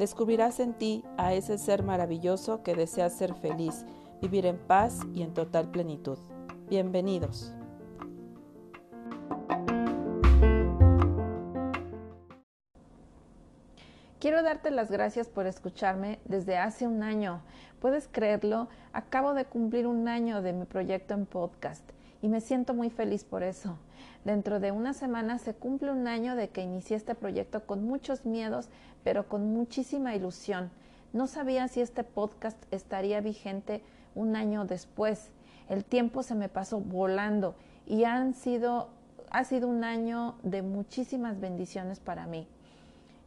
Descubrirás en ti a ese ser maravilloso que desea ser feliz, vivir en paz y en total plenitud. Bienvenidos. Quiero darte las gracias por escucharme desde hace un año. ¿Puedes creerlo? Acabo de cumplir un año de mi proyecto en podcast y me siento muy feliz por eso. Dentro de una semana se cumple un año de que inicié este proyecto con muchos miedos, pero con muchísima ilusión. No sabía si este podcast estaría vigente un año después. El tiempo se me pasó volando y han sido, ha sido un año de muchísimas bendiciones para mí.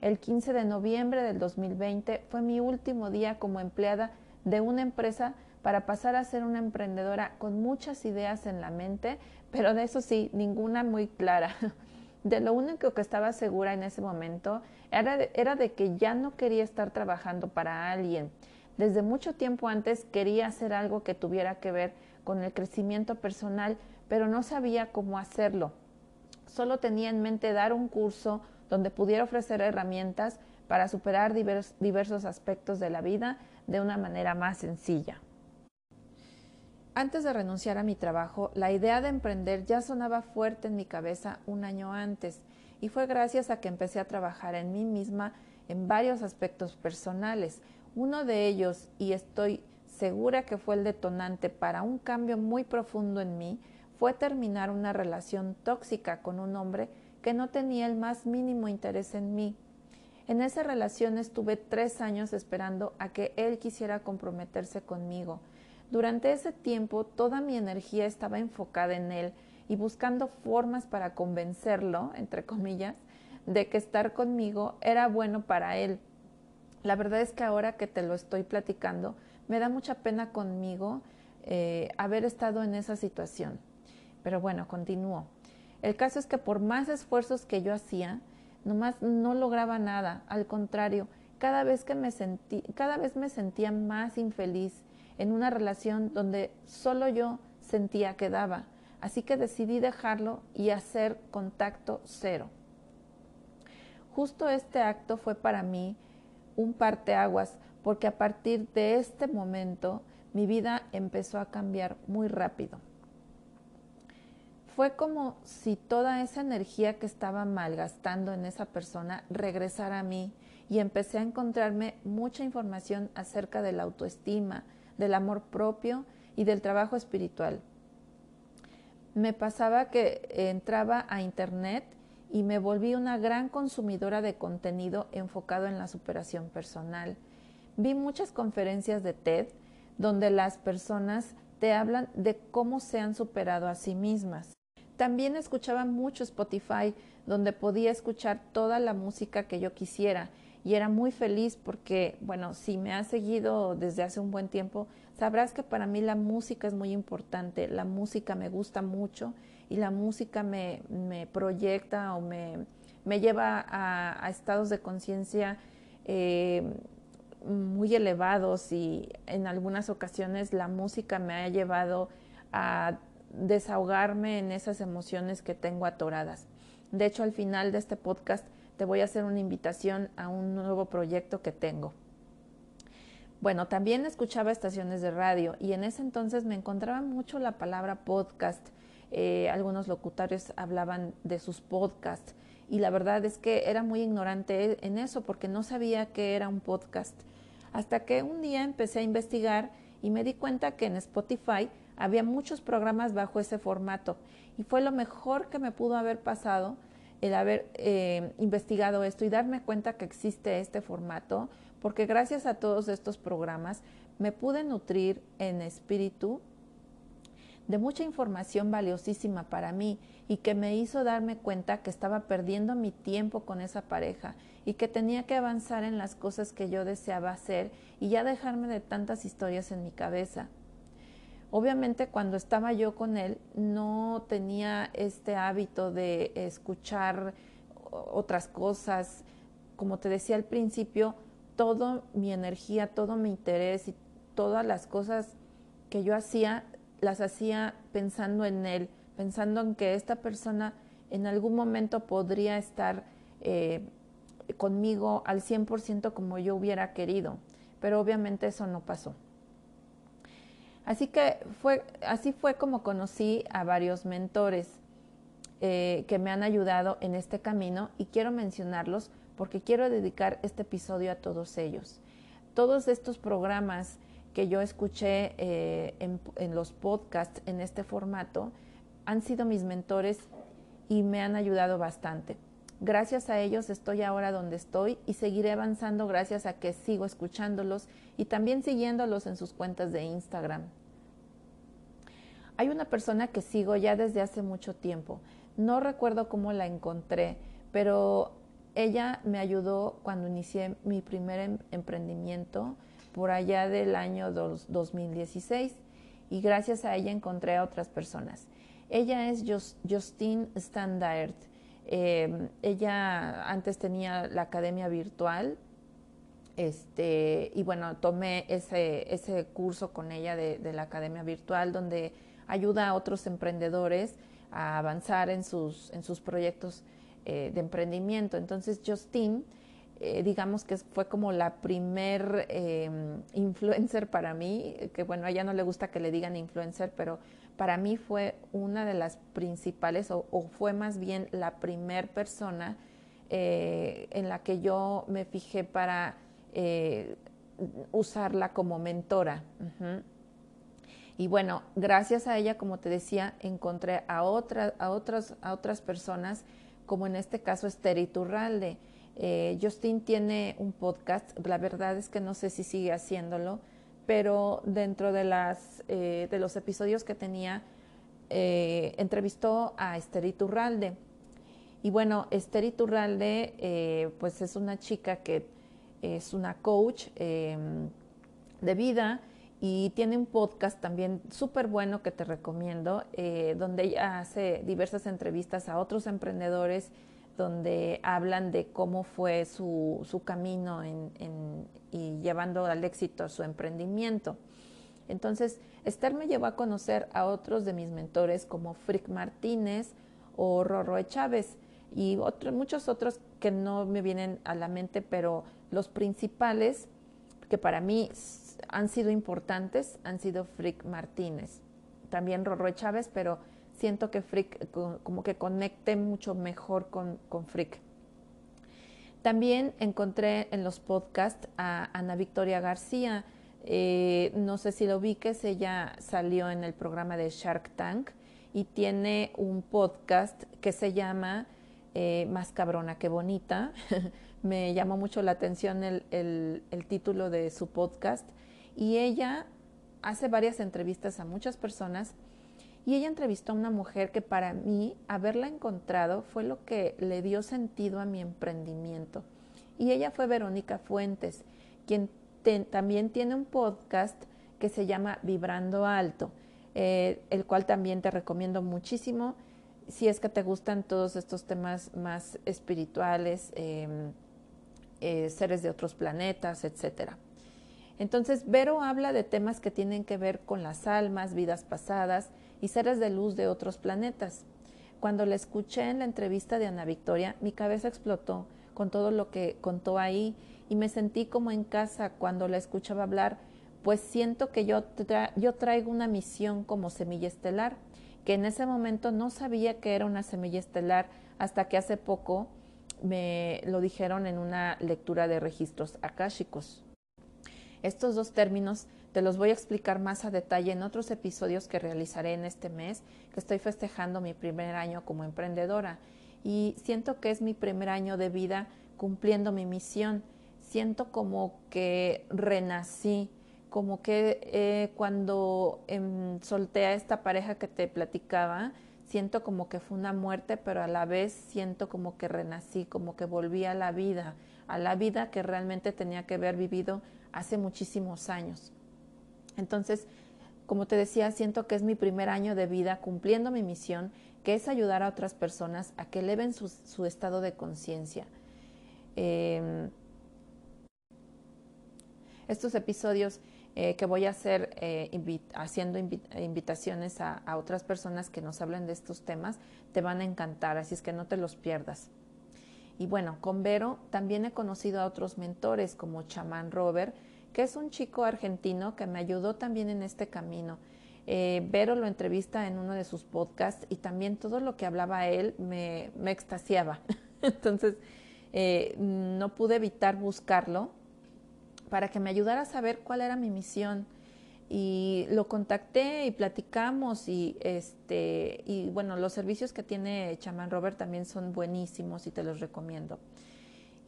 El 15 de noviembre del 2020 fue mi último día como empleada de una empresa para pasar a ser una emprendedora con muchas ideas en la mente, pero de eso sí, ninguna muy clara. De lo único que estaba segura en ese momento era de, que ya no quería estar trabajando para alguien. Desde mucho tiempo antes quería hacer algo que tuviera que ver con el crecimiento personal, pero no sabía cómo hacerlo. Solo tenía en mente dar un curso donde pudiera ofrecer herramientas para superar diversos aspectos de la vida de una manera más sencilla. Antes de renunciar a mi trabajo, la idea de emprender ya sonaba fuerte en mi cabeza un año antes y fue gracias a que empecé a trabajar en mí misma en varios aspectos personales. Uno de ellos, y estoy segura que fue el detonante para un cambio muy profundo en mí, fue terminar una relación tóxica con un hombre que no tenía el más mínimo interés en mí. En esa relación estuve tres años esperando a que él quisiera comprometerse conmigo. Durante ese tiempo toda mi energía estaba enfocada en él y buscando formas para convencerlo, entre comillas, de que estar conmigo era bueno para él. La verdad es que ahora que te lo estoy platicando, me da mucha pena conmigo eh, haber estado en esa situación. Pero bueno, continúo. El caso es que por más esfuerzos que yo hacía, nomás no lograba nada. Al contrario, cada vez que me sentí, cada vez me sentía más infeliz en una relación donde solo yo sentía que daba. Así que decidí dejarlo y hacer contacto cero. Justo este acto fue para mí un parteaguas, porque a partir de este momento mi vida empezó a cambiar muy rápido. Fue como si toda esa energía que estaba malgastando en esa persona regresara a mí y empecé a encontrarme mucha información acerca de la autoestima, del amor propio y del trabajo espiritual. Me pasaba que entraba a internet y me volví una gran consumidora de contenido enfocado en la superación personal. Vi muchas conferencias de TED donde las personas te hablan de cómo se han superado a sí mismas. También escuchaba mucho Spotify, donde podía escuchar toda la música que yo quisiera y era muy feliz porque, bueno, si me has seguido desde hace un buen tiempo, sabrás que para mí la música es muy importante, la música me gusta mucho y la música me, me proyecta o me, me lleva a, estados de conciencia eh, muy elevados y en algunas ocasiones la música me ha llevado a desahogarme en esas emociones que tengo atoradas. De hecho, al final de este podcast te voy a hacer una invitación a un nuevo proyecto que tengo. Bueno, también escuchaba estaciones de radio y en ese entonces me encontraba mucho la palabra podcast. Eh, algunos locutarios hablaban de sus podcasts y la verdad es que era muy ignorante en eso porque no sabía que era un podcast. Hasta que un día empecé a investigar y me di cuenta que en Spotify había muchos programas bajo ese formato y fue lo mejor que me pudo haber pasado el haber eh, investigado esto y darme cuenta que existe este formato, porque gracias a todos estos programas me pude nutrir en espíritu de mucha información valiosísima para mí y que me hizo darme cuenta que estaba perdiendo mi tiempo con esa pareja y que tenía que avanzar en las cosas que yo deseaba hacer y ya dejarme de tantas historias en mi cabeza. Obviamente cuando estaba yo con él no tenía este hábito de escuchar otras cosas. Como te decía al principio, toda mi energía, todo mi interés y todas las cosas que yo hacía, las hacía pensando en él, pensando en que esta persona en algún momento podría estar eh, conmigo al 100% como yo hubiera querido, pero obviamente eso no pasó. Así que fue, así fue como conocí a varios mentores eh, que me han ayudado en este camino y quiero mencionarlos porque quiero dedicar este episodio a todos ellos. Todos estos programas que yo escuché eh, en, en los podcasts en este formato han sido mis mentores y me han ayudado bastante. Gracias a ellos estoy ahora donde estoy y seguiré avanzando gracias a que sigo escuchándolos y también siguiéndolos en sus cuentas de Instagram. Hay una persona que sigo ya desde hace mucho tiempo. No recuerdo cómo la encontré, pero ella me ayudó cuando inicié mi primer em-, emprendimiento por allá del año 2016 y gracias a ella encontré a otras personas. Ella es Justine Standard eh, ella antes tenía la academia virtual, este, y bueno, tomé ese, ese curso con ella de, la academia virtual donde ayuda a otros emprendedores a avanzar en sus, en sus proyectos eh, de emprendimiento. Entonces, Justine, eh, digamos que fue como la primer influencer para mí, que bueno, a ella no le gusta que le digan influencer, pero para mí fue una de las principales o, fue más bien la primer persona eh, en la que yo me fijé para eh, usarla como mentora. Y bueno, gracias a ella, como te decía, encontré a, otra, a, otras, a otras personas, como en este caso Esther Iturralde. Eh, Justin tiene un podcast, la verdad es que no sé si sigue haciéndolo, pero dentro de, las, eh, de los episodios que tenía, eh, entrevistó a Esther Iturralde. Y bueno, Esther Iturralde, eh, pues es una chica que es una coach em, de vida y tiene un podcast también súper bueno que te recomiendo, donde ella hace diversas entrevistas a otros emprendedores donde hablan de cómo fue su, su camino y llevando al éxito su emprendimiento. Entonces, Esther me llevó a conocer a otros de mis mentores como Frick Martínez o Rorroe Chávez y muchos otros que no me vienen a la mente, pero los principales que para mí han sido importantes han sido Frick Martínez, también Rorroe Chávez, pero siento que Frick como que conecte mucho mejor con, con Frick. También encontré en los podcasts a Ana Victoria García. Eh, no sé si lo ubiques, ella salió en el programa de Shark Tank y tiene un podcast que se llama eh, Más cabrona que bonita. Me llamó mucho la atención el, el título de su podcast y ella hace varias entrevistas a muchas personas y ella entrevistó a una mujer que para mí, haberla encontrado, fue lo que le dio sentido a mi emprendimiento. Y ella fue Verónica Fuentes, quien también tiene un podcast que se llama Vibrando Alto, eh, el cual también te recomiendo muchísimo si es que te gustan todos estos temas más espirituales, em, eh, seres de otros planetas, etcétera. Entonces, Vero habla de temas que tienen que ver con las almas, vidas pasadas, y seres de luz de otros planetas. Cuando la escuché en la entrevista de Ana Victoria, mi cabeza explotó con todo lo que contó ahí y me sentí como en casa cuando la escuchaba hablar, pues siento que yo, yo traigo una misión como semilla estelar, que en ese momento no sabía que era una semilla estelar hasta que hace poco me lo dijeron en una lectura de registros akáshicos. Estos dos términos Te los voy a explicar más a detalle en otros episodios que realizaré en este mes, que estoy festejando mi primer año como emprendedora. Y siento que es mi primer año de vida cumpliendo mi misión. Siento como que renací, como que eh, cuando em, solté a esta pareja que te platicaba, siento como que fue una muerte, pero a la vez siento como que renací, como que volví a la vida, a la vida que realmente tenía que haber vivido hace muchísimos años. Entonces, como te decía, siento que es mi primer año de vida cumpliendo mi misión, que es ayudar a otras personas a que eleven su, estado de conciencia. Em, estos episodios eh, que voy a hacer eh, haciendo invitaciones a, a, otras personas que nos hablen de estos temas, te van a encantar, así es que no te los pierdas. Y bueno, con Vero también he conocido a otros mentores como Chamán Robert, que es un chico argentino que me ayudó también en este camino. Eh, Vero lo entrevista en uno de sus podcasts y también todo lo que hablaba él me, me extasiaba. Entonces, eh, no pude evitar buscarlo para que me ayudara a saber cuál era mi misión. Y lo contacté y platicamos y este y bueno, los servicios que tiene Chaman Robert también son buenísimos y te los recomiendo.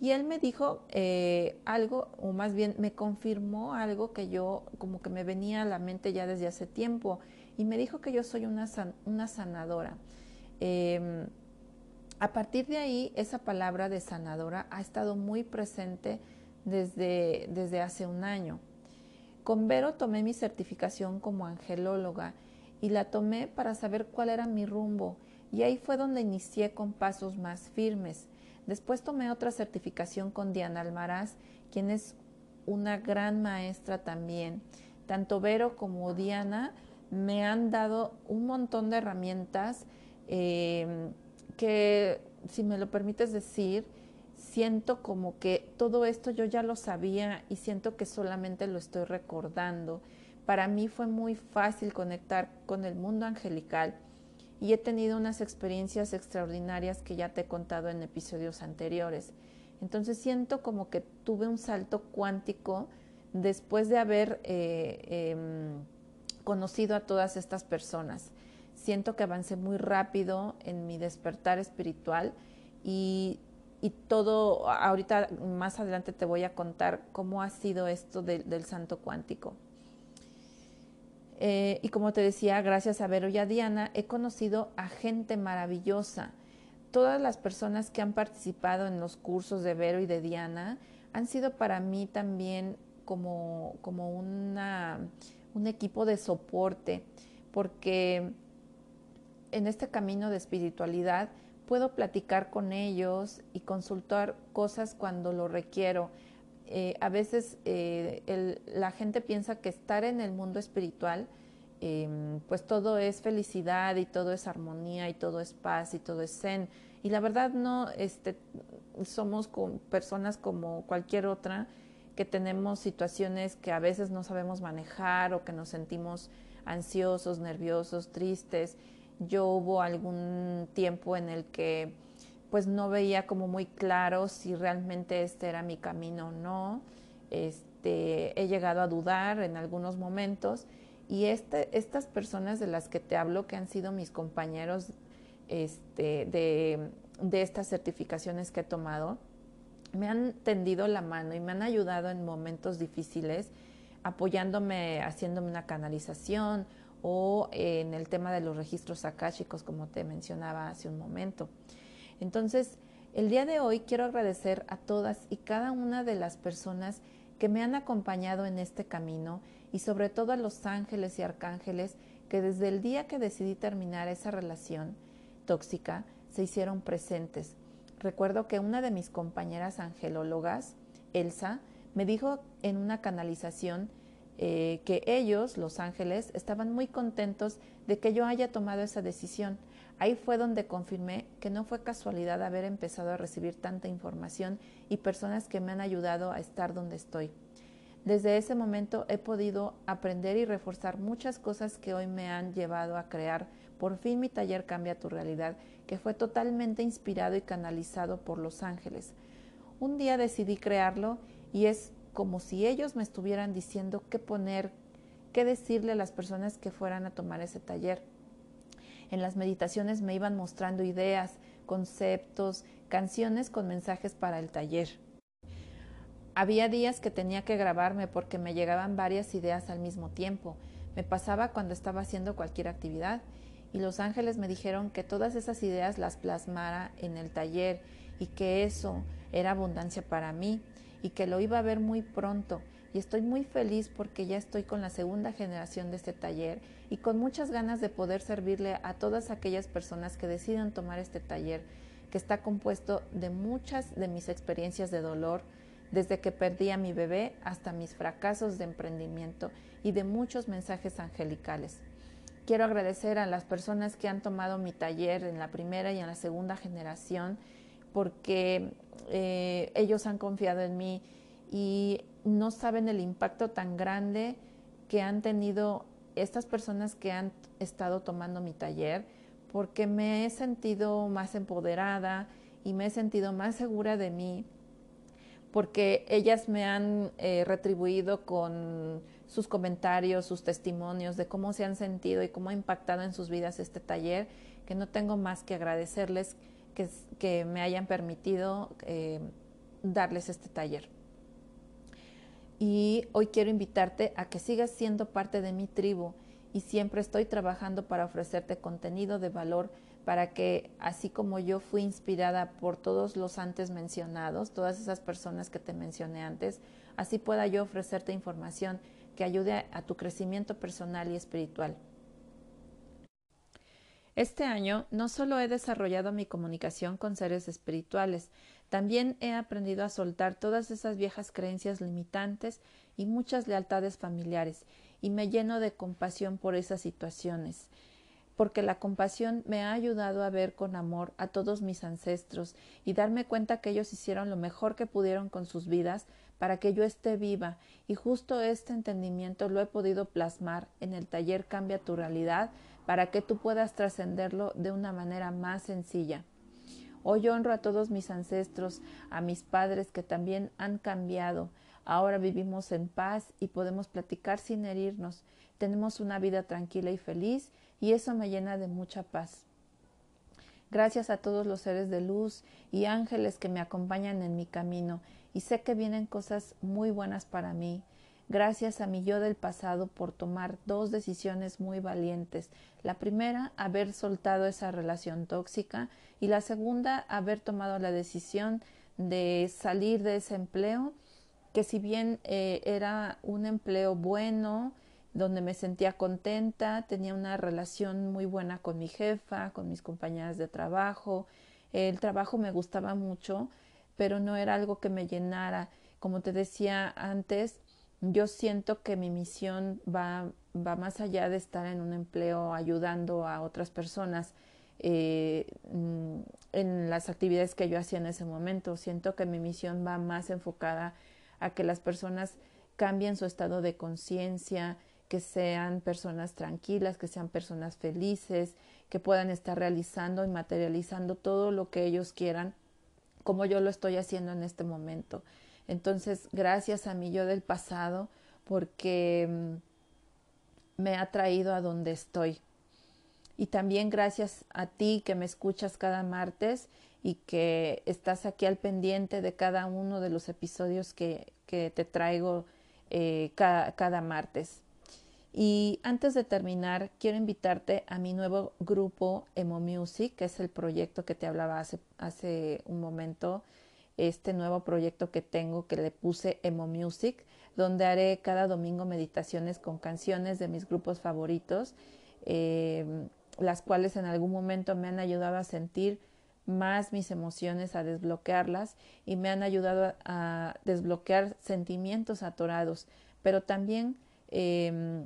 Y él me dijo eh, algo, o más bien me confirmó algo que yo como que me venía a la mente ya desde hace tiempo, y me dijo que yo soy una, una sanadora. Em, a partir de ahí, esa palabra de sanadora ha estado muy presente desde, desde hace un año. Con Vero tomé mi certificación como angelóloga y la tomé para saber cuál era mi rumbo, y ahí fue donde inicié con pasos más firmes. Después tomé otra certificación con Diana Almaraz, quien es una gran maestra también. Tanto Vero como Diana me han dado un montón de herramientas em, que, si me lo permites decir, siento como que todo esto yo ya lo sabía y siento que solamente lo estoy recordando. Para mí fue muy fácil conectar con el mundo angelical y he tenido unas experiencias extraordinarias que ya te he contado en episodios anteriores. Entonces siento como que tuve un salto cuántico después de haber eh, em, conocido a todas estas personas. Siento que avancé muy rápido en mi despertar espiritual y, todo, ahorita más adelante te voy a contar cómo ha sido esto del santo cuántico. Eh, y como te decía, gracias a Vero y a Diana, he conocido a gente maravillosa. Todas las personas que han participado en los cursos de Vero y de Diana han sido para mí también como, como una, un equipo de soporte, porque en este camino de espiritualidad puedo platicar con ellos y consultar cosas cuando lo requiero. Eh, a veces eh, la gente piensa que estar en el mundo espiritual, em, pues todo es felicidad y todo es armonía y todo es paz y todo es zen. Y la verdad no, este, somos personas como cualquier otra que tenemos situaciones que a veces no sabemos manejar o que nos sentimos ansiosos, nerviosos, tristes. Yo hubo algún tiempo en el que pues no veía como muy claro si realmente este era mi camino o no. Este, he llegado a dudar en algunos momentos y este, estas personas de las que te hablo, que han sido mis compañeros este, de, de estas certificaciones que he tomado, me han tendido la mano y me han ayudado en momentos difíciles, apoyándome, haciéndome una canalización o en el tema de los registros akáshicos, como te mencionaba hace un momento. Entonces, el día de hoy quiero agradecer a todas y cada una de las personas que me han acompañado en este camino y sobre todo a los ángeles y arcángeles que desde el día que decidí terminar esa relación tóxica se hicieron presentes. Recuerdo que una de mis compañeras angelólogas, Elsa, me dijo en una canalización eh, que ellos, los ángeles, estaban muy contentos de que yo haya tomado esa decisión Ahí fue donde confirmé que no fue casualidad haber empezado a recibir tanta información y personas que me han ayudado a estar donde estoy. Desde ese momento he podido aprender y reforzar muchas cosas que hoy me han llevado a crear por fin mi taller Cambia tu realidad, que fue totalmente inspirado y canalizado por los ángeles. Un día decidí crearlo y es como si ellos me estuvieran diciendo qué poner, qué decirle a las personas que fueran a tomar ese taller. En las meditaciones me iban mostrando ideas, conceptos, canciones con mensajes para el taller. Había días que tenía que grabarme porque me llegaban varias ideas al mismo tiempo. Me pasaba cuando estaba haciendo cualquier actividad y los ángeles me dijeron que todas esas ideas las plasmara en el taller y que eso era abundancia para mí y que lo iba a ver muy pronto. Y estoy muy feliz porque ya estoy con la segunda generación de este taller y con muchas ganas de poder servirle a todas aquellas personas que decidan tomar este taller, que está compuesto de muchas de mis experiencias de dolor, desde que perdí a mi bebé hasta mis fracasos de emprendimiento y de muchos mensajes angelicales. Quiero agradecer a las personas que han tomado mi taller en la primera y en la segunda generación porque eh, ellos han confiado en mí y no saben el impacto tan grande que han tenido estas personas que han estado tomando mi taller porque me he sentido más empoderada y me he sentido más segura de mí porque ellas me han eh, retribuido con sus comentarios, sus testimonios de cómo se han sentido y cómo ha impactado en sus vidas este taller, que no tengo más que agradecerles que, me hayan permitido eh, darles este taller. Y hoy quiero invitarte a que sigas siendo parte de mi tribu y siempre estoy trabajando para ofrecerte contenido de valor para que así como yo fui inspirada por todos los antes mencionados, todas esas personas que te mencioné antes, así pueda yo ofrecerte información que ayude a tu crecimiento personal y espiritual. Este año no solo he desarrollado mi comunicación con seres espirituales, también he aprendido a soltar todas esas viejas creencias limitantes y muchas lealtades familiares, y me lleno de compasión por esas situaciones, porque la compasión me ha ayudado a ver con amor a todos mis ancestros y darme cuenta que ellos hicieron lo mejor que pudieron con sus vidas para que yo esté viva y justo este entendimiento lo he podido plasmar en el taller Cambia tu realidad para que tú puedas trascenderlo de una manera más sencilla. Hoy honro a todos mis ancestros, a mis padres que también han cambiado. Ahora vivimos en paz y podemos platicar sin herirnos. Tenemos una vida tranquila y feliz y eso me llena de mucha paz. Gracias a todos los seres de luz y ángeles que me acompañan en mi camino y sé que vienen cosas muy buenas para mí. Gracias a mi yo del pasado por tomar dos decisiones muy valientes. La primera, haber soltado esa relación tóxica y la segunda, haber tomado la decisión de salir de ese empleo, que si bien eh, era un empleo bueno, donde me sentía contenta, tenía una relación muy buena con mi jefa, con mis compañeras de trabajo, el trabajo me gustaba mucho, pero no era algo que me llenara. Como te decía antes, yo siento que mi misión va, va más allá de estar en un empleo ayudando a otras personas eh, mm, en las actividades que yo hacía en ese momento. Siento que mi misión va más enfocada a que las personas cambien su estado de conciencia, que sean personas tranquilas, que sean personas felices, que puedan estar realizando y materializando todo lo que ellos quieran como yo lo estoy haciendo en este momento. Entonces, gracias a mi yo del pasado, porque mm, me ha traído a donde estoy. Y también gracias a ti que me escuchas cada martes y que estás aquí al pendiente de cada uno de los episodios que, que te traigo eh, cada, cada martes. Y antes de terminar, quiero invitarte a mi nuevo grupo Emo Music, que es el proyecto que te hablaba hace, hace un momento, este nuevo proyecto que tengo que le puse Emo Music, donde haré cada domingo meditaciones con canciones de mis grupos favoritos, em, las cuales en algún momento me han ayudado a sentir más mis emociones, a desbloquearlas y me han ayudado a, desbloquear sentimientos atorados, pero también eh,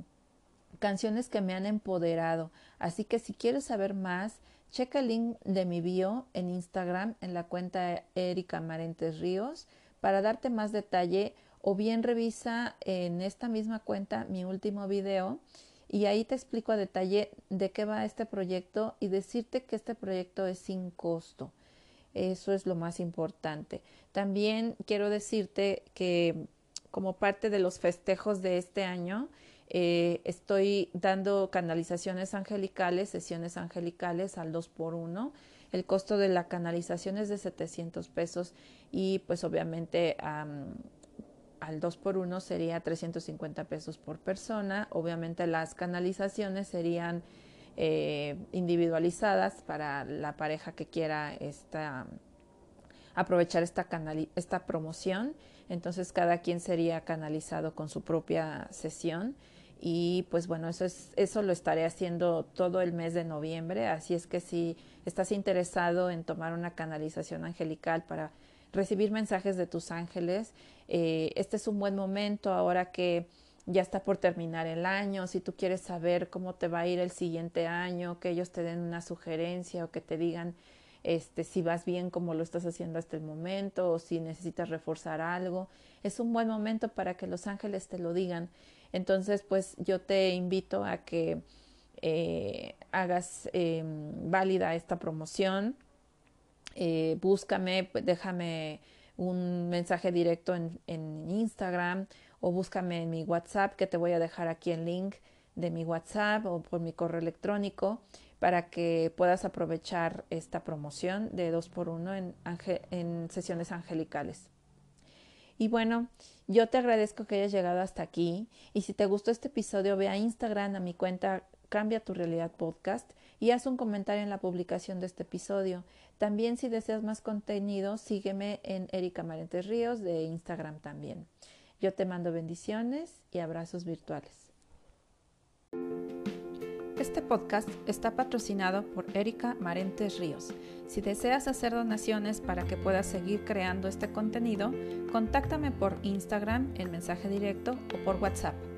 canciones que me han empoderado. Así que si quieres saber más, checa el link de mi bio en Instagram en la cuenta Erika Marentes Ríos para darte más detalle o bien revisa en esta misma cuenta mi último video y ahí te explico a detalle de qué va este proyecto y decirte que este proyecto es sin costo. Eso es lo más importante. También quiero decirte que como parte de los festejos de este año, Eh, estoy dando canalizaciones angelicales, sesiones angelicales al 2 por 1 El costo de la canalización es de 700 pesos y pues obviamente al 2 por 1 sería 350 pesos por persona. Obviamente las canalizaciones serían eh, individualizadas para la pareja que quiera esta, aprovechar esta, esta promoción. Entonces cada quien sería canalizado con su propia sesión y pues bueno, eso, es, eso lo estaré haciendo todo el mes de noviembre, así es que si estás interesado en tomar una canalización angelical para recibir mensajes de tus ángeles, eh, este es un buen momento ahora que ya está por terminar el año, si tú quieres saber cómo te va a ir el siguiente año, que ellos te den una sugerencia o que te digan este, si vas bien como lo estás haciendo hasta el momento o si necesitas reforzar algo, es un buen momento para que los ángeles te lo digan. Entonces, pues yo te invito a que eh, hagas em, válida esta promoción. Eh, búscame, pues, déjame un mensaje directo en, Instagram o búscame en mi WhatsApp que te voy a dejar aquí el link de mi WhatsApp o por mi correo electrónico para que puedas aprovechar esta promoción de 2 por 1 en, en sesiones angelicales. Y bueno, yo te agradezco que hayas llegado hasta aquí y si te gustó este episodio ve a Instagram a mi cuenta Cambia tu realidad podcast y haz un comentario en la publicación de este episodio. También si deseas más contenido, sígueme en Erika Marentes Ríos de Instagram también. Yo te mando bendiciones y abrazos virtuales. Este podcast está patrocinado por Erika Marentes Ríos. Si deseas hacer donaciones para que puedas seguir creando este contenido, contáctame por Instagram en mensaje directo o por WhatsApp